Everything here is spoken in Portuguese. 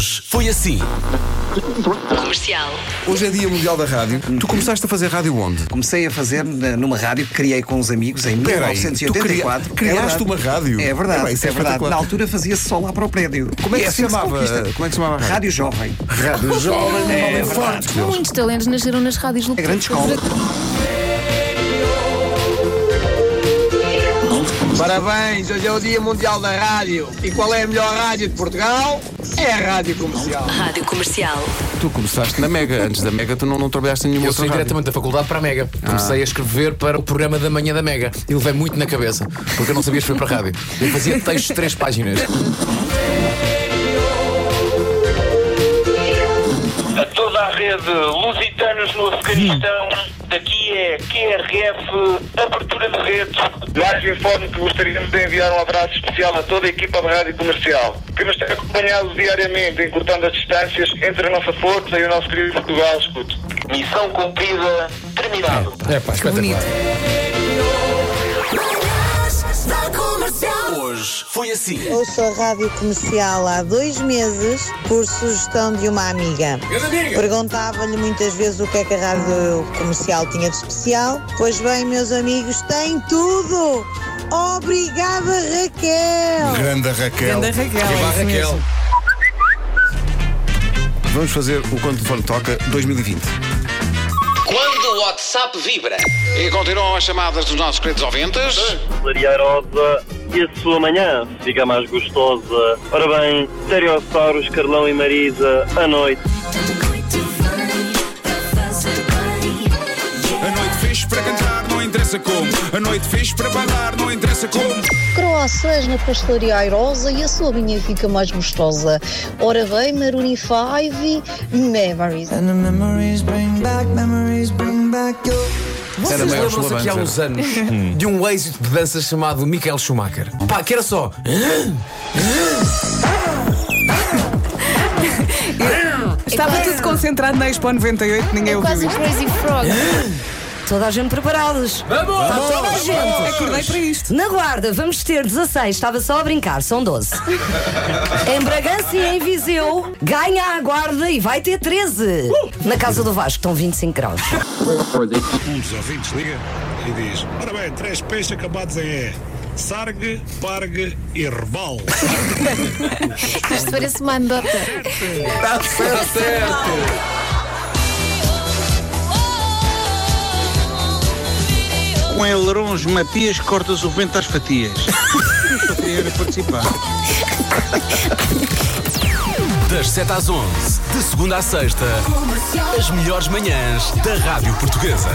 Hoje foi assim. Comercial. Hoje é Dia Mundial da Rádio. Tu começaste a fazer rádio onde? Comecei a fazer na- numa rádio que criei com uns amigos em Peraí, 1984. tu cria- criaste É verdade. uma rádio? É verdade, É bem, isso é é verdade. espetacular. Na altura fazia-se só lá para o prédio. Como é que se assim chamava? Como é que se chamava a rádio? Rádio Jovem. Rádio Jovem, É é verdade. forte. Muitos talentos nasceram nas rádios É grande escola. Parabéns, hoje é o Dia Mundial da Rádio. E qual é a melhor rádio de Portugal? É a Rádio Comercial. Rádio Comercial. Tu começaste na Mega. Antes da Mega, tu não, não trabalhaste em nenhuma Eu outra saí rádio. diretamente da faculdade para a Mega. Comecei a escrever para o programa da manhã da Mega. E levei muito na cabeça, porque eu não sabia escrever para a rádio. Eu fazia textos de três páginas. a toda a rede Lusitanos no Afeganistão. Daqui é QRF Abertura de Rede. Já te informo que gostaríamos de enviar um abraço especial a toda a equipa da Rádio Comercial, que nos tem acompanhado diariamente, encurtando as distâncias entre a nossa força e o nosso querido Portugal. Escute. Missão cumprida, terminado. É pá, espetacular. Hoje foi assim. Ouço a rádio comercial há dois meses por sugestão de uma amiga. Perguntava-lhe muitas vezes o que é que a rádio comercial tinha de especial. Pois bem, meus amigos, tem tudo! Obrigada, Raquel! Grande Raquel. Ganda Raquel, é isso Raquel. mesmo. Vamos fazer o Quando o Telefone Toca 2020. Quando o WhatsApp vibra. E continuam as chamadas dos nossos queridos ouvintes. Maria Rosa e a sua manhã fica mais gostosa. Ora bem, Stereossauros, Carlão e Marisa, à noite. A noite fixe para cantar, não interessa como. A noite fixe para bailar, não interessa como. Croissants na pastelaria Airosa e a sua vinha fica mais gostosa. Ora bem, Maroon 5 Memories. Vocês Era maior lembram-se aqui há uns anos de um êxito de dança chamado Michael Schumacher? Pá, que era só. Estava tudo concentrado na Expo 98, ninguém ouviu Quase um isto. Crazy Frog. Toda a gente preparados. Vamos! Está toda a gente. Acordei para isto. Na guarda, vamos ter 16, estava só a brincar, são 12. em Bragança e em Viseu, ganha a guarda e vai ter 13. Na casa do Vasco estão 25 graus. Um dos ouvintes liga e diz: Ora bem, três peixes acabados em E. Sargue, Pargue e Rebal. Isto parece uma anedota. Está certo, certo. Com ailerons Matias cortas o vento às fatias. Eu só queria participar. Das 7 às 11, de segunda à sexta, as melhores manhãs da Rádio Portuguesa.